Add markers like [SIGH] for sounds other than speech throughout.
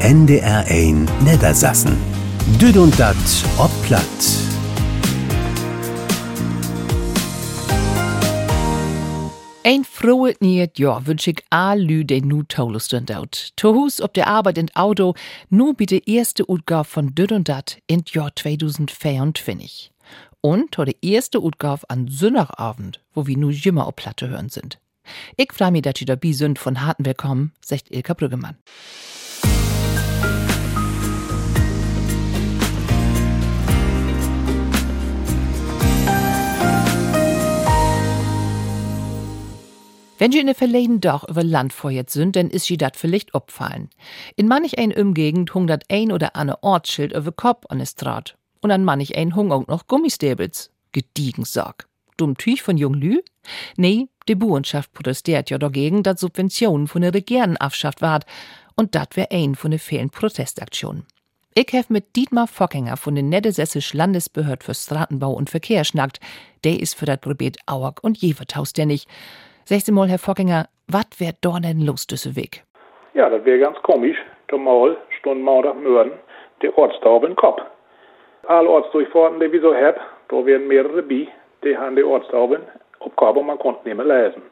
NDR 1 Niedersassen. Düd und dat ob platt. Ein frohes nieuws Jahr wünsche ich all den nu Taulusten dort. To Hus ob der Arbeit in Auto, nu bitte erste Utgabe von Düd und Dat in Jahr 2024. Und der erste Utgabe an Sonnabend, wo wir nu jimmer auf Platte hören sind. Ich freue mich, dass ihr dabei sind von harten Willkommen, sagt Ilka Brüggemann. Wenn ihr in der verleden doch über Land vorjet sind, dann ist sie dat vielleicht opfallen. In manch ein Umgegend hung dat ein oder andere Ortsschild über Kopf an es Draht. Und an manch ein hung auch noch Gummistäbels. Gediegen Sorg. Dumm Tüch von Jung Lü? Nee, die Buhrenschaft protestiert ja dagegen, dass Subventionen von der Regierung abschafft ward. Und dat wär ein von den vielen Protestaktionen. Ich hef mit Dietmar Fockinger von den Niedersässisch Landesbehörd für Straßenbau und Verkehr schnackt. Der ist für dat Probet Auerk und Jevertaus der nicht. Sechste Mal, Herr Fockinger, wat wär da denn los, düsse Weg? Ja, das wäre ganz komisch. Zumal stund Mauer Mörden der Ortstaub in Kopf. Alle Ortsdurchfahrten, die wir so haben, da werden mehrere bi, die haben die Ortstauben Aufgabe und man konnte nicht mehr lesen.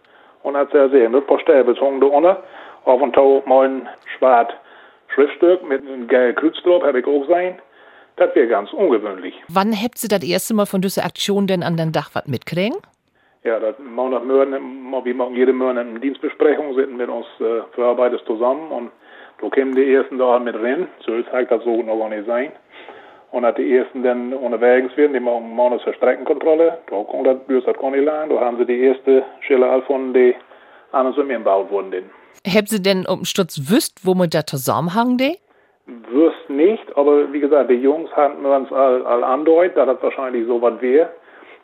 Und als er sehen, ein paar Stäbels hungen da unten, auf und Tau mal ein schwarz Schriftstück mit einem gelben Kreuz drauf, habe ich auch gesehen. Das wäre ganz ungewöhnlich. Wann habt ihr das erste Mal von dieser Aktion denn an den Dach was mitkriegen? Ja, das Monat Mörden, wir machen jede Monat eine Dienstbesprechung, sitzen mit uns äh, Verarbeiters zusammen und da kämen die ersten da mit rein. So zeigt das so noch gar nicht sein. Und hat die ersten dann unterwegs werden, die machen Monats für Streckenkontrolle. Da kommt das, das gar nicht lang. Da haben sie die erste Schille von die an uns gebaut wurden. Haben Sie denn um Stutz wüsst, wo man da zusammenhang de? Wüsst nicht, aber wie gesagt, die Jungs hatten uns all, all andeutet, dass das wahrscheinlich so was wäre.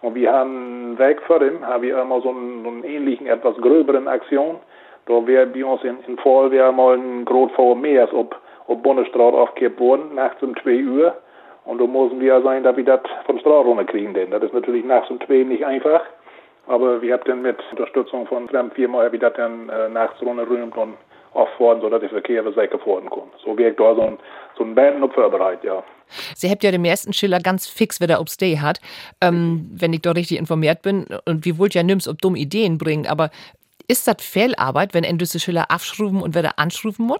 Und wir haben weg vor dem, haben wir immer so einen, so einen ähnlichen, etwas gröberen Aktion. Da wäre bei uns in, in Voll wäre mal ein Grot vor Meers ob, ob Bundesstraße aufgekippt worden, nachts um 2 Uhr. Und da müssen wir ja sein, dass wir das von Straße runterkriegen, denn das ist natürlich nachts um 2 nicht einfach. Aber wir haben dann mit Unterstützung von ich das dann äh, nachts runterrühmt und auffahren, sodass der Verkehr sicher fahren kann. So wirkt da so ein, so ein Band bereit, ja. Sie habt ja den ersten Schiller ganz fix, wer der ob's Day hat, ähm, wenn ich da richtig informiert bin. Und wir wollt ja nimm's ob dumme Ideen bringen, aber ist das Fehlarbeit, wenn Endüsse Schiller abschruben und wer da anschruben muss?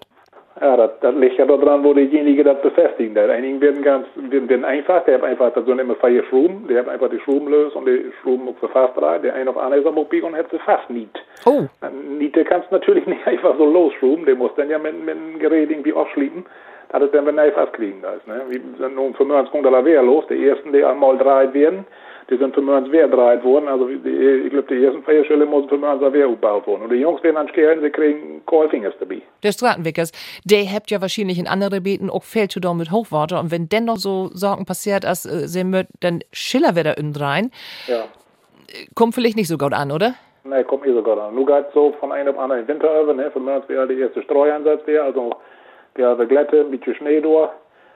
Ja, das, das liegt ja daran, wo derjenige das befestigen. Der einigen werden ganz werden, werden einfach, der hat einfach, das sind immer freie Schruben, der hat einfach die Schruben löst und die Schruben auch verfasst rein. Der eine auf andere ist am und hat sie fast niet. Oh. Niete kannst du natürlich nicht einfach so losschruben, der muss dann ja mit, mit einem Gerät irgendwie aufschließen, dass es dann wenn fast kriegen da ist. Ne? Wie sind nun 95 kommt da wer los, die ersten, die einmal drei werden, die sind für uns Wehr dreit worden. Also die, ich glaube, die ersten Feierstelle müssen für uns Wehr gebaut worden. Und die Jungs werden dann scheren, sie kriegen Kohlfingers dabei. Der Stratenwickers, der habt ja wahrscheinlich in anderen Beten auch tun mit Hochwater. Und wenn dennoch so Sorgen passiert, als äh, sie mit, dann Schiller wieder in rein. Ja. Kommt vielleicht nicht so gut an, oder? Nein, kommt nicht so gut an. Nur geht so von einem auf anderen Winter über, ne? Für uns wäre der erste Streueinsatz der, also der Glätte, ein bisschen Schnee durch.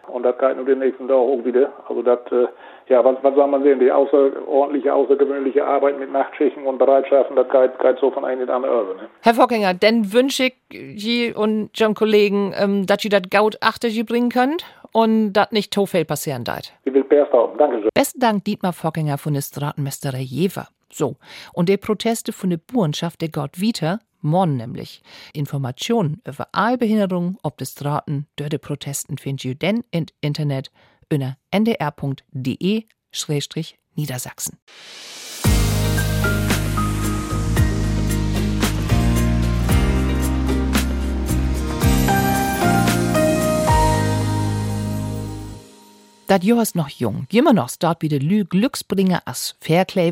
Und das geht nur den nächsten Tag auch wieder. Also das, äh, ja, was, was soll man sehen? Die außerordentliche, außergewöhnliche Arbeit mit Nachtschichten und Bereitschaften, das geht, geht so von einem in den anderen. Ne? Herr Fockinger, dann wünsche ich Sie und Ihren Kollegen, ähm, dass Sie das Gaut achter Sie bringen könnt und das nicht Tofel passieren darf. Ich will best haben. Dankeschön. Besten Dank Dietmar Fockinger von der Stratenmeisterei Jever. So, und der Proteste von der Buhrenschaft der Gott wieder morgen nämlich. Informationen über Behinderung ob des Straßen, dörde Protesten findet ihr denn im Internet unter ndr.de-niedersachsen. Dat ist noch jung. Immer noch dort wie de Lü Glücksbringer as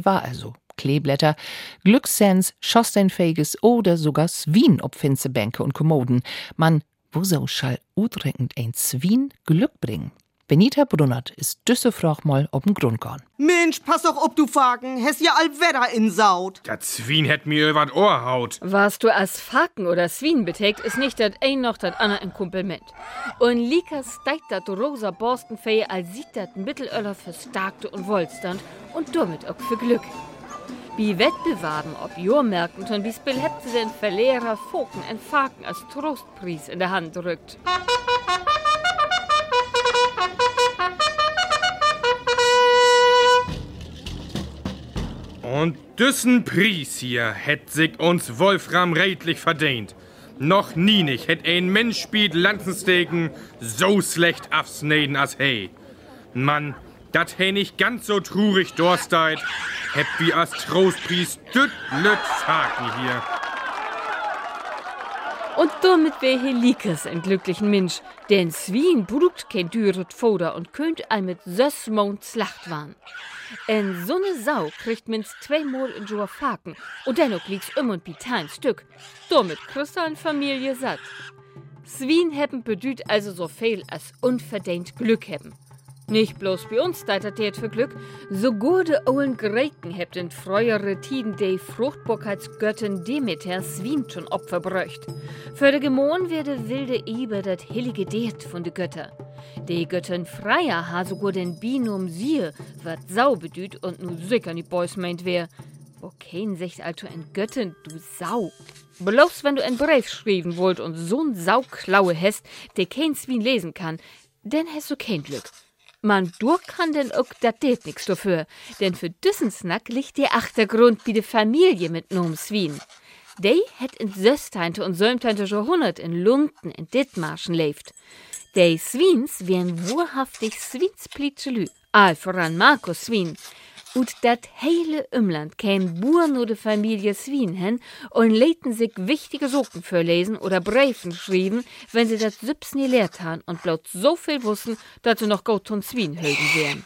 war, also Kleeblätter, Glückssens, schorsteinfähiges oder sogar Swien ob Finzebänke und Kommoden. Man, wo so schall utreckend ein Swien Glück bringen? Benita Brunnert ist düsse Frach mal ob'n Grund gorn. Mensch, pass doch ob du Faken, hes ja all Wetter in Saut. Dat Zwien hätt mir übert Ohr haut. Was du als Faken oder Swien beträgt, ist nicht dat ein noch dat Anna im Komplement. Und Lika steigt dat rosa Borstenfee als sieht dat Mittelöller für Starkte und Wohlstand und damit auch für Glück. Wie Wettbewerben ob Jahrmärkten zum Beispiel habt sie den Verlehrer Foken und Faken als Trostpreis in der Hand drückt. Und düssen Pries hier hätt sich uns Wolfram redlich verdient. Noch nie nicht hätt ein Mensch spielt Lanzensteken so schlecht absneden als hey. Mann, dat hey nicht ganz so trurig dorsteit, hätt wie als Trostpries düt lüt Faken hier. Und damit wär Helikes ein glücklichen Mensch, denn Swien brugt kein düret Foder und könnt ein mit sös Mond Slacht waren. En so ne Sau kriegt minst zweimal in Joa Faken und dennoch liegt's um und ein Stück. Damit kriegst ein Familie satt. Swien hebben bedüht also so viel als unverdient Glück hebben. Nicht bloß bei uns deitertiert für Glück, so gute Owen Greken hebt in frühere Tiden die Fruchtbarkeitsgöttin Demeter Swien schon Opfer bräucht. Für de Gemon werde wilde Eber dat heilige Deet von de Götter. Die Göttin Freya ha sogar den Binum Siehe, wat Sau bedüht und nu sicher die Boys meint wer. Wo kein sich also ein Göttin, du Sau. Bloß wenn du ein Brief schreiben wollt und so'n Sauklaue hast, der kein Swien lesen kann, denn hast du kein Glück. Man durch kann denn auch dat det nix dafür, denn für diesen Snack liegt der Achtergrund wie de Familie mit nom Swien. Dei het in Sösteinte und Sömteinte Jahrhundert in Lunden in Dithmarschen lebt. Dei Swiens wären wahrhaftig Swiensplitschelü, all voran Markus Swien. Und dat heile Umland käm Buren oder Familie Swien hin und läten sich wichtige Socken vorlesen oder Briefen schrieben, wenn sie das Süps nie lehrt haben und bloß so viel wussten, dass sie noch gut und Swien hülden wären.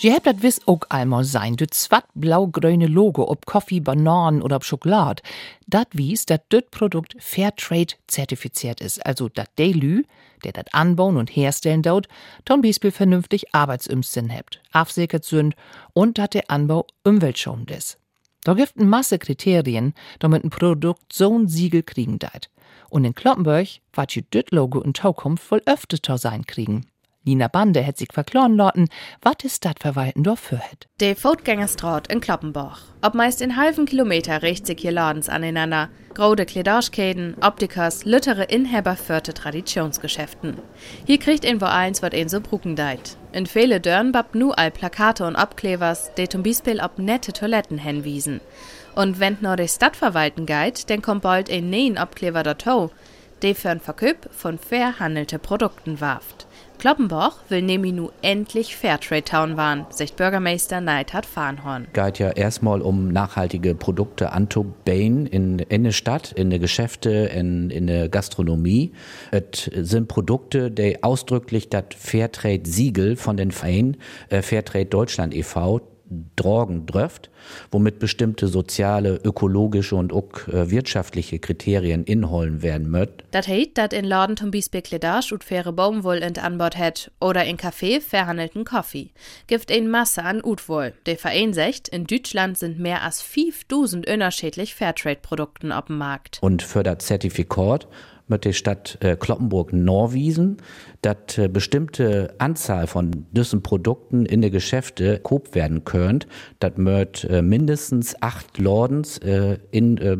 Je hebt dat wis ook einmal sein, du zwat blau-grüne Logo ob Kaffee, Bananen oder ob Schokolade. Dat wies, dat düt Produkt Fairtrade zertifiziert ist, also dat de Lü, der dat anbauen und herstellen dort, ton Beispiel vernünftig Arbeitsumsinn hebt, afsickert sind und dat der Anbau umweltschonend ist. Da gibt n Masse Kriterien, damit ein Produkt so'n Siegel kriegen deit. Und in Kloppenburg wat je düt Logo in Zukunft wohl öfter sein kriegen. Nina Bande het sich verkloren lassen, wat die Stadtverwalten dort für het. De Fotgängerstraat in Kloppenbach. Ob meist in halben Kilometer richt sich hier Ladens aneinander. Grode Kledarschkäden, Optikers, lüttere Inhaber förte Traditionsgeschäften. Hier kriegt ein wo eins, wat ein so brucken deit. In viele Dörren bab nu all Plakate und Abklevers, de zum Beispiel ob nette Toiletten hinwiesen. Und wenn nur die Stadtverwalten geht, dann kommt bald ein neuen Abklever dazu, de für ein Verköp von fair handelte Produkten warft. Kloppenbach will nämlich nu endlich Fairtrade Town waren, sagt Bürgermeister Neidhard Farnhorn. geht ja erstmal um nachhaltige Produkte anzubauen in, in der Stadt, in der Geschäfte, in, in der Gastronomie. Es sind Produkte, die ausdrücklich das Fairtrade-Siegel von den Verein äh, Fairtrade Deutschland e.V. Drogen dröft, womit bestimmte soziale, ökologische und auch äh, wirtschaftliche Kriterien inholen werden möt. Dat heit, dat in Laden zum Beispiel Kledage und faire Baumwoll in Anbord het oder in Café verhandelten Kaffee. Gibt ein Masse an Utwoll. Der Verein sagt, in Deutschland sind mehr als 5000 unterschiedlich Fairtrade-Produkten auf dem Markt. Und für das Zertifikat mit der Stadt äh, Kloppenburg Norwiesen, dass äh, bestimmte Anzahl von diesen Produkten in den Geschäfte koop werden könnt, das möt äh, mindestens acht Lordens äh, in äh,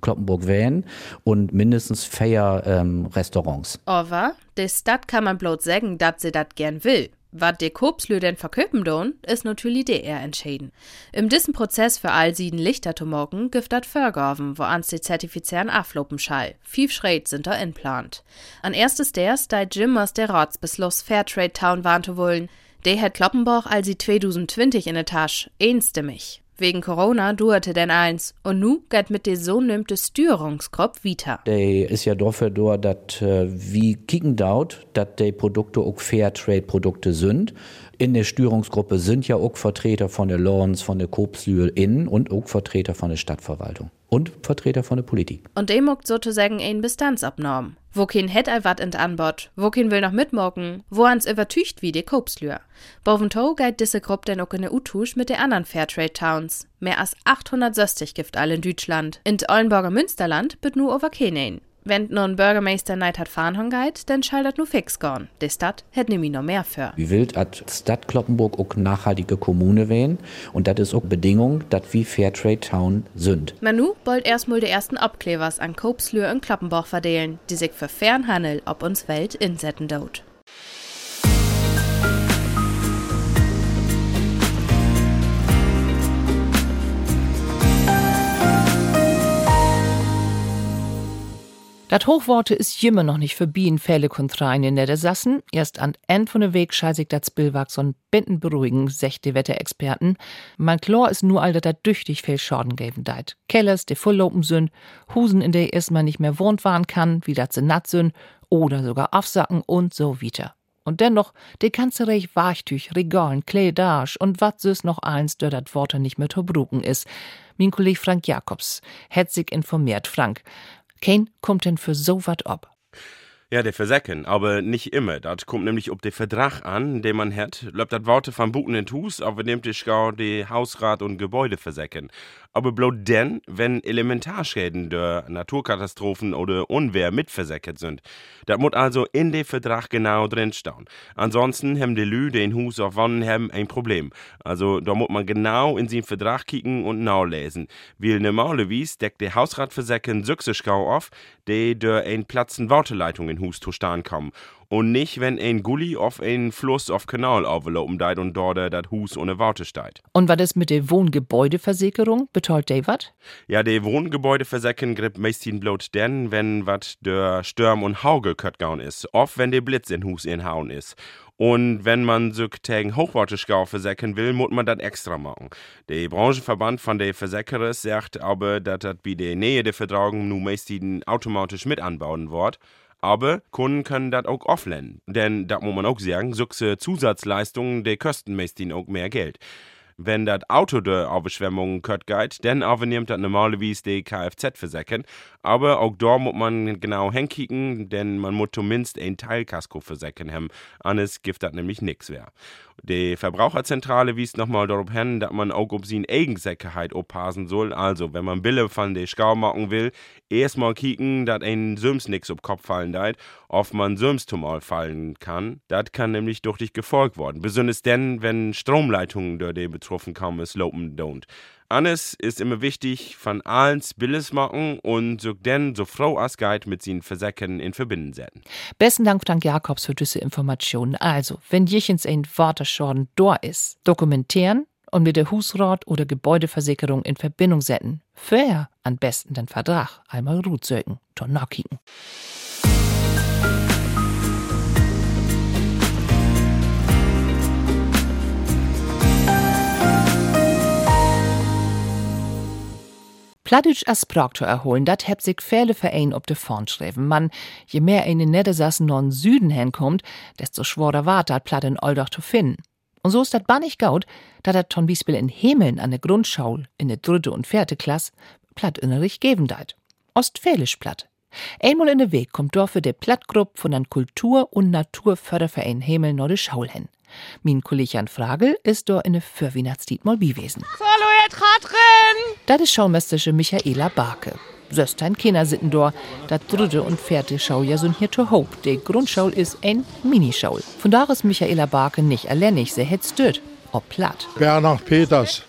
Kloppenburg wählen und mindestens vier ähm, Restaurants. Aber der Stadt kann man bloß sagen, dass sie dat gern will. Was der Kopslö denn verköpen don, ist natürlich der eher entschieden. Im diesen Prozess für all sieden Lichter zu morgen gibt dat Förgaven, wo ans die Zertifizieren aflopen schall. Fief Schritt sind da inplant. An erstes ders, da Jim aus der Ratsbeschluss Fairtrade Town warnte wollen, der hat Kloppenbach als sie 2020 in der Tasche, einstimmig. Wegen Corona dauerte denn eins, und nu geht mit de so nimmte Störungskopf weiter. Der ist ja dafür da, dass äh, wie kicken daut, dass die Produkte auch Fairtrade-Produkte sind. In der Störungsgruppe sind ja auch Vertreter von der Lawrence, von der Koopslühl innen und auch Vertreter von der Stadtverwaltung. Und Vertreter von der Politik. Und dem muckt sozusagen ein Bestandsabnorm. Wo kein het all wat in Anbot, wo kein will noch mitmocken, wo ans übertücht wie die Kopslür. Boventow geht diese Gruppe denn auch in der Utusch mit den anderen Fairtrade Towns. Mehr als 860 gibt all in Deutschland. In Eulenburger Münsterland wird nur over Kenein. Wenn nun Bürgermeister Neid hat fahren geht, dann schaltet nur fix gorn. Die Stadt hätte nämlich noch mehr für. Wie wild hat Stadt Kloppenburg auch nachhaltige Kommune wählen und das ist auch Bedingung, dass wie Fairtrade Town sind. Manu wollt erstmal die ersten Abklebers an Kopslür und Kloppenburg verdelen, die sich für Fernhandel ob uns Welt insetten dort. Dat Hochworte ist jimmer noch nicht für Bienenfälle kontrein in Niedersassen. Erst an End von der Weg scheißig dat Spillwag son Binden beruhigen, sechte Wetterexperten. Man Chlor ist nur all dat düchtig viel Schaden geben deit. Kellers, die volllopen sind, Husen, in der erstmal nicht mehr wohnt waren kann, wie dat se natt sind, oder sogar aufsacken und so weiter. Und dennoch, de ganze Reich Wachtüch, Regalen, Kleidage und wat süß noch eins, der dat Worte nicht mehr zu bruken is. Mein Kollege Frank Jakobs sich informiert. Frank, kein kommt denn für so wat ob? Ja, der Versäcken, aber nicht immer. Das kommt nämlich ob der Vertrag an, den man hat. Läuft das Worte vom Buchen in Hus, aber nimmt ich gar die Hausrat und Gebäude versäcken aber bloß denn, wenn Elementarschäden der Naturkatastrophen oder Unwehr mitversäckert sind. Das muss also in dem Vertrag genau drinstehen. Ansonsten haben die Lü, den Hus auf Wannen haben, ein Problem. Also da muss man genau in den Vertrag kicken und nachlesen. Weil normalerweise deckt der Hausratversäcken Süchsischgau auf, der durch ein Platzen Warteleitung in Hus zu stehen kommen und nicht, wenn ein Gully auf einen Fluss auf Kanal auflaufen deit und dort das Hus ohne Worte steht. Und was ist mit der Wohngebäudeversicherung? Der wat? Ja, der Wohngebäudeversicherung gibt meistens bloß denn, wenn wat der Stürm und Hauge köttgaun ist. Oft, wenn der Blitz in Hus inhauen ist. Und wenn man so tegen Hochwarteschau versäcken will, muss man das extra machen. Der Branchenverband von der Versicherer sagt aber, dass das bei der Nähe der Vertragung nun meistens automatisch mit anbauen wird. Aber Kunden können das auch offline. Denn da muss man auch sagen, solche Zusatzleistungen, die kosten meistens auch mehr Geld. Wenn das Auto der Überschwemmungen kört geht, dann übernimmt das normalerweise die Kfz versäcken. Aber auch da muss man genau hinkicken, denn man muss zumindest ein Teilkasko versäcken haben. Anders gibt das nämlich nichts mehr. Die Verbraucherzentrale wies nochmal darauf hin, dass man auch auf seine Eigensicherheit aufpassen soll. Also, wenn man Bille von der Schau machen will, erstmal kicken, dass ein Süms nix auf Kopf fallen deit, ob man Süms zumal fallen kann. Das kann nämlich durch dich gefolgt worden. Besonders denn, wenn Stromleitungen durch die betroffen kommen, es lopen don't. Annes ist immer wichtig, von allen Billes machen und so denn so froh als geht mit seinen Versäcken in Verbindung setzen. Besten Dank, Frank Jakobs, für diese Informationen. Also, wenn jechens ein Waterschaden da ist, dokumentieren und mit der Husrat oder Gebäudeversicherung in Verbindung setzen. Vorher am besten den Vertrag einmal ruht sögen, kicken. Plattdeutsch as zu erholen, dat heb sich viele Verein op de Front schreiben. Man, je mehr in den Niedersassen non Süden hinkommt, desto schworer wart dat Platt in Oldach zu finden. Und so ist dat bannig gaut, da dat ton Beispiel in Hemeln an der Grundschau in der dritte und vierte Klasse Platt innerlich geben deit. Ostfälisch Platt. Einmal in der Weg kommt dort für de Plattgruppe von den Kultur- und Naturförderverein Hemeln de Schaul hin. Min Kollegian Fragel ist dort in der Fürwienachtstiet mal gewesen. Hallo, Herr Tratrin! Das ist Schaumeisterische Michaela Barke. Söstein Kinder sitten dort. Das dritte und vierte Schaujahr sind hier zu hoch. Die Grundschule ist ein Minischaul. Von da ist Michaela Barke nicht alleinig. Sie hätt stört. Ob platt. Bernhard Peters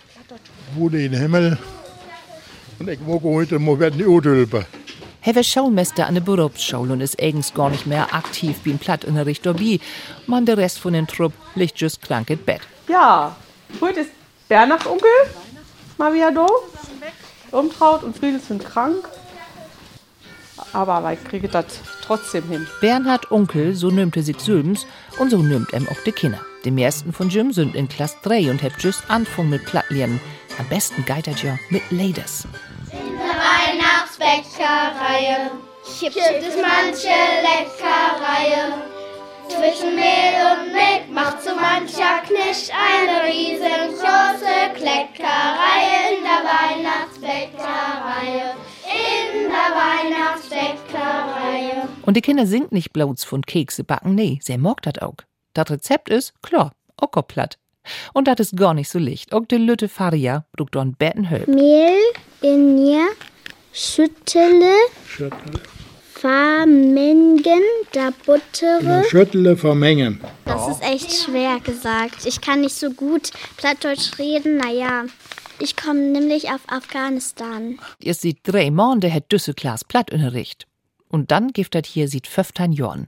wohne in Himmel. Und ich mag heute mal werden die Udülpe. Er war Schulmeister an der Berufsschule und ist eigens gar nicht mehr aktiv wie im Plattunterricht dabei. Man, der Rest von den Trupp liegt just krank im Bett. Ja, heute ist Bernhard Onkel mal wieder da. Umtraut und Friedel sind krank. Aber ich kriege das trotzdem hin. Bernhard Onkel, so nimmt er sich Sülms und so nimmt er auch die Kinder. Die meisten von Jim sind in Klasse 3 und hat just Anfang mit Plattlernen. Am besten geitert ja mit Ladies. Bäckerei. Gibt es manche Leckerei. Zwischen Mehl und Milch macht so mancher Knisch eine riesengroße Kleckerei in der Weihnachtsbäckerei. In der Weihnachtsbäckerei. Und die Kinder sind nicht bloß von Kekse backen, nee, sie mag das auch. Das Rezept ist klar, ockerplatt. Und das ist gar nicht so licht. Auch die Lütte Faria brugt dann Bettenhöl. Mehl in ihr schüttele, Schüttle. vermengen, da buttere. Schüttle vermengen. Das ist echt schwer gesagt. Ich kann nicht so gut Plattdeutsch reden. Naja, ich komme nämlich auf Afghanistan. Ihr sieht drei Monde het düsse Klaas Plattunterricht. Und dann giftet hier sieht 15 Jorn.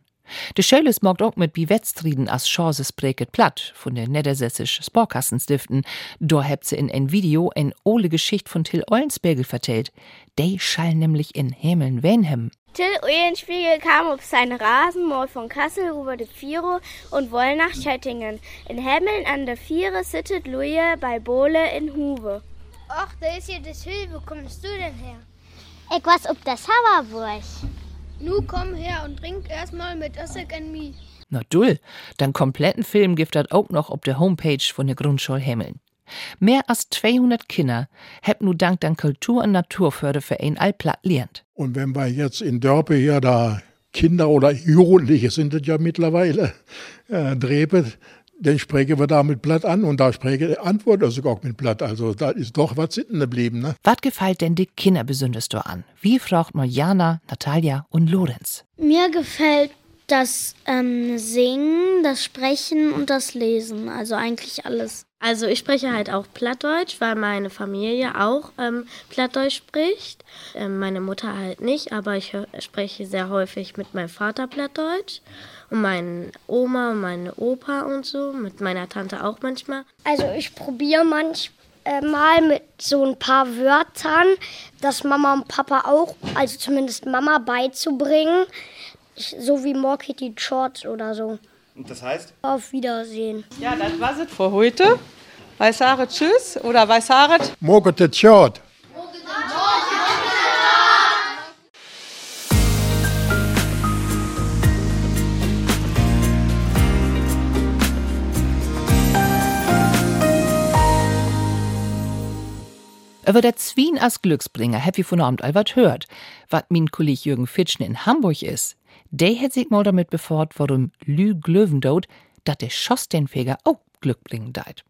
De Schöles mogt auch mit Biwetztrieden as Chances präget platt von der niedersässisch Sporkassenstiften. Da habt sie in ein Video ein ole Geschicht von Till Eulensbergel vertellt. De schall nämlich in Himmeln Wenhem. Till Eulenspiegel kam auf seinen Rasen mal von Kassel über die Viere und woll nach Schöttingen. In Hemmeln an der Viere sittet Luie bei Bohle in Huwe. Ach, da ist hier das Hill. Wo kommst du denn her? Ich was ob das Sauerburg. Nu komm her und trink erstmal mit Essig and Me. Na dull, dann kompletten Film gibt dat auch noch op der Homepage von der Grundschule Hemmeln. Mehr als 200 Kinder heb nu dank den Kultur- und Naturförderverein Allplatt lernt. Und wenn wir jetzt in Dörpe hier da Kinder oder Jugendliche sind es ja mittlerweile, äh, drehen, dann sprechen wir da mit Blatt an und da spreche Antwort also auch mit Blatt. Also da ist doch was sitzen geblieben. Ne? Was gefällt denn die Kinder besonders do an? Wie fragt man Jana, Natalia und Lorenz? Mir gefällt das ähm, Singen, das Sprechen und das Lesen. Also eigentlich alles. Also ich spreche halt auch Plattdeutsch, weil meine Familie auch ähm, Plattdeutsch spricht. Ähm, meine Mutter halt nicht, aber ich spreche sehr häufig mit meinem Vater Plattdeutsch. Und meine Oma und meine Opa und so, mit meiner Tante auch manchmal. Also ich probiere manchmal mit so ein paar Wörtern, das Mama und Papa auch, also zumindest Mama beizubringen. Ich, so wie More Kitty Shorts oder so. Und das heißt? Auf Wiedersehen. Ja, das war's es für heute. Weißaret tschüss oder Weißaret. Morgen der Short. Über der Zwien als Glücksbringer hab ich von Abend all wat hört. Wat min Kolleg Jürgen Fitschen in Hamburg is. Der hat sich mal damit befort, warum Lü Glöwendot, dat der Schosstenfeger auch Glück bringen deit.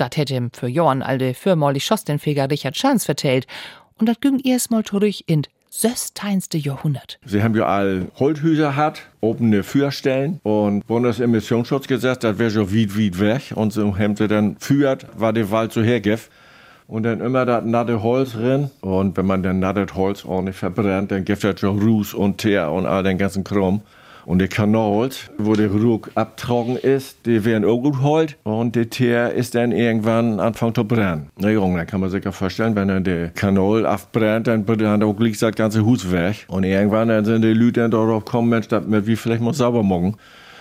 Dat hätte ihm für Jorn alte fürmalig Schosstenfeger Richard Schanz vertellt. Und dat ging erst mal zurück in sösteinste Jahrhundert. Sie haben ja all Holthüser hat, offene Führstellen und Bundesemissionsschutzgesetz, das wäre so weit, weit weg. Und so haben sie dann führt, war der Wald so hergef. Und dann immer das natte Holz drin. Und wenn man dann nattes Holz ordentlich verbrennt, dann gibt es schon Ruß und Teer und all den ganzen Krumm. Und die Kanals, wo der Ruck abtrocken ist, die werden auch gut holt. Und der Teer ist dann irgendwann anfangen zu brennen. Na Junge, dann kann man sich ja vorstellen, wenn dann der Kanal abbrennt, dann brennt auch gleich das ganze Haus weg. Und irgendwann dann sind die Leute dann darauf gekommen, Mensch, das wir vielleicht mal sauber machen.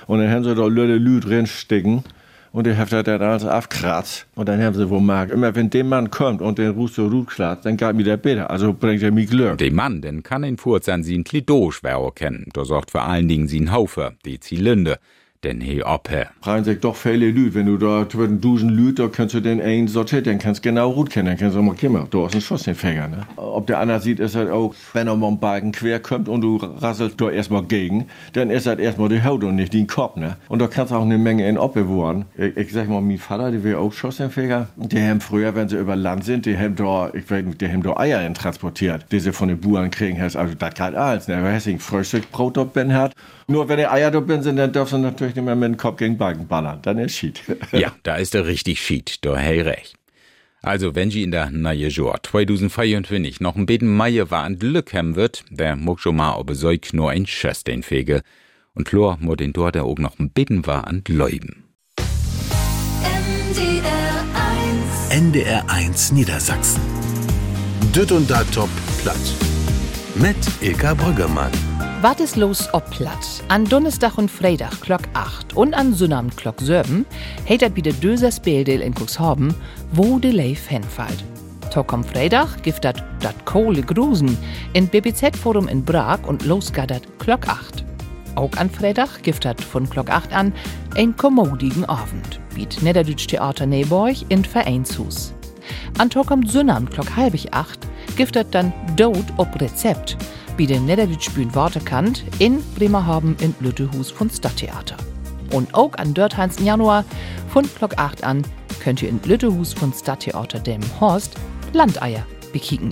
Und dann haben sie da Leute Lüt reinstecken. Und der hat das alles abkratzt. Und dann haben sie wohl mag, immer wenn der Mann kommt und den Ruß so kratzt, dann geht mir der besser. Also bringt er mir Glück. Der Mann, den kann in Furz an sin Klidoschwer kennen. Da sorgt vor allen Dingen sin Haufe, die Zylinder. Denn he abhe. Freien sich doch viele Lüt. Wenn du da zwischen Dusen Lüt, da kannst du den einen sortieren, den kannst du genau gut kennen. Dann kannst du mal kimmer. Du hast einen Schossenfänger, ne? Ob der andere sieht, ist halt auch, wenn er mal einen Balken quer kommt und du rasselst da erstmal gegen, dann ist das erstmal die Haut und nicht den Kopf, ne? Und da kannst du auch eine Menge in abbewahren. Ich, ich sag mal, mein Vater, der wäre auch Schossenfänger. Die haben früher, wenn sie über Land sind, die haben da, ich weiß nicht, die haben da Eier in transportiert, die sie von den Bauern kriegen. Also, das geht alles, ne? Wer ein Frühstücksbrot dort bin hat. Nur wenn die Eier da bin sind, dann dürfen sie natürlich nicht mehr mit dem Kopf gegen Balken ballern. Dann ist Schied. [LAUGHS] ja, da ist er richtig Schied. Da hey recht. Also, wenn sie in der neue Jahr 2024 noch ein bisschen Meier war und Glück haben wird, der muss schon mal ob so nur ein Schuss den Fege. Und klar muss den dort auch noch ein bisschen war und läuben. NDR 1 Niedersachsen. Düt und da top platt. Mit Ilka Brüggemann. Wat is los op platt? An Donnerstag und Freitag Glock 8 und an Sonnabend Glock 7 hättet wieder Dösers Bildel in Cuxhaven, wo de Leif hinfällt. Tok am Freitag gibt dat dat Kohle Grusen in BBZ-Forum in Prag und losgattert Glock 8. Auch an Freitag gibt dat von Glock 8 an ein kommodigen Abend, biet Niederdütsch Theater Neborg in Vereinshus. An Tok am Sonnabend Glock halbig 8 gibt dat dann Dot ob Rezept, Wie den Niederdütschbühn Wortekant in Bremerhaven in Lüttehus von Stadttheater. Und auch an Dörtheins Januar von Glock 8 an könnt ihr in Lüttehus von Stadttheater dem Horst Landeier bekicken.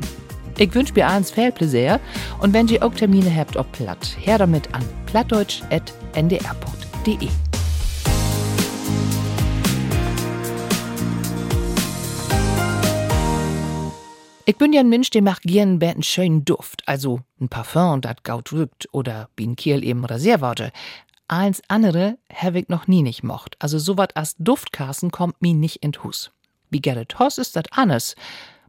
Ich wünsche mir eins viel Pläsier und wenn ihr auch Termine habt ob Platt, her damit an plattdeutsch.ndr.de. Ich bin ja ein Mensch, der macht gern einen schönen Duft, also ein Parfum, das gaut rückt oder wie ein Kiel eben Rasierworte. Eins andere habe ich noch nie nicht mocht, also so wat as Duftkassen kommt mi nicht in Hus. Wie Gerrit Hoss ist dat anders.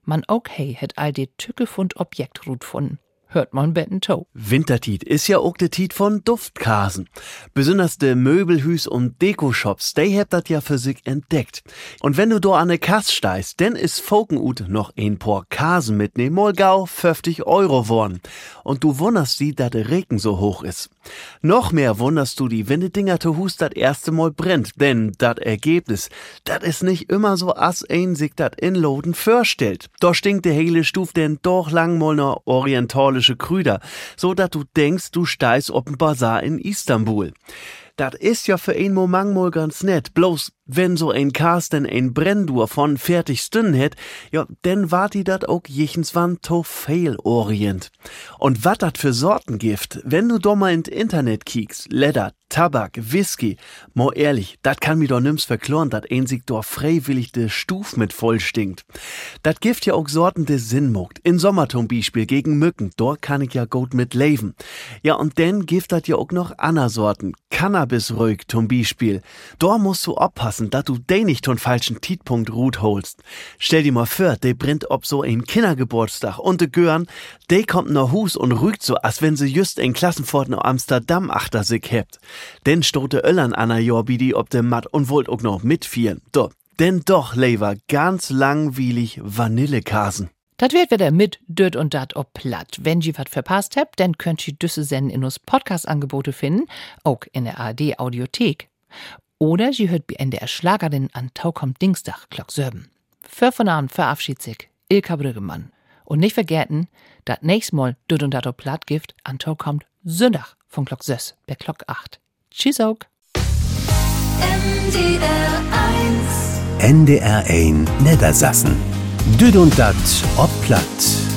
Man okay het all de Tücke von Objektrut von hört man betten to. Wintertiet ist ja auch de Tiet von Duftkasen. Besonders de Möbelhüs und Dekoshops, die habt dat ja für sich entdeckt. Und wenn du do an ne Kass steist, denn is Fokenut noch ein paar Kasen mitnehmen, mal gau 50 Euro worn. Und du wunderst die, dat de Regen so hoch is. Noch mehr wunderst du die, wenn de Dinger to Hus dat erste Mal brennt, denn dat Ergebnis, dat is nicht immer so as ein sich dat in Loden vorstellt. Da stinkt de hele Stuf denn doch lang mal ne orientalische Krüder, so dat du denkst, du steigst op'n Bazar in Istanbul. Dat is ja für ein Moment mal ganz nett, bloß wenn so ein Carsten ein Brenndur von fertig stünden hätt, ja, denn wart die dat auch jichens wann to fail orient. Und wat dat für Sorten gift, wenn du doch mal ins Internet kiekst, Leder, Tabak, Whisky, mo ehrlich, dat kann mir doch nims verkloren, dat ein sich doch freiwillig de Stuf mit voll stinkt. Dat gift ja auch Sorten de Sinn mogt. In Sommer zum Beispiel gegen Mücken, dort kann ich ja gut mit leben. Ja, und denn gift dat ja auch noch Anna Sorten. Cannabis ruhig zum Beispiel. Dort musst du aufpassen, dat du de nicht ton falschen Tietpunkt Rut holst. Stell dir mal vor, de brennt ob so ein Kindergeburtstag und de Görn, de kommt no Hus und rügt so, als wenn sie just ein Klassenfort no Amsterdam achter sich hebt. Denn stote Öllern Anna Jorbidi ob de Matt und wollt auch noch mitfieren. Do, denn doch, Lever, ganz langweilig Vanillekasen. Dat wird wieder mit Död und Dat ob platt. Wenn ihr wat verpasst habt, dann könnt ihr Düsse senden in uns Podcast-Angebote finden, auch in der ARD Audiothek. Oder sie hört bei NDR Schlagerin an Taukom Dienstag Glock Söben. Für von Abend verabschiedet sich Ilka Brüggemann. Und nicht vergessen, dat nächst Mal Död und Dat ob platt gift an Taukom Sonntag von Glock 6 bei Glock 8. Tschüss auch. NDR 1 NDR 1 Niedersassen. Düd und Dat ob platt.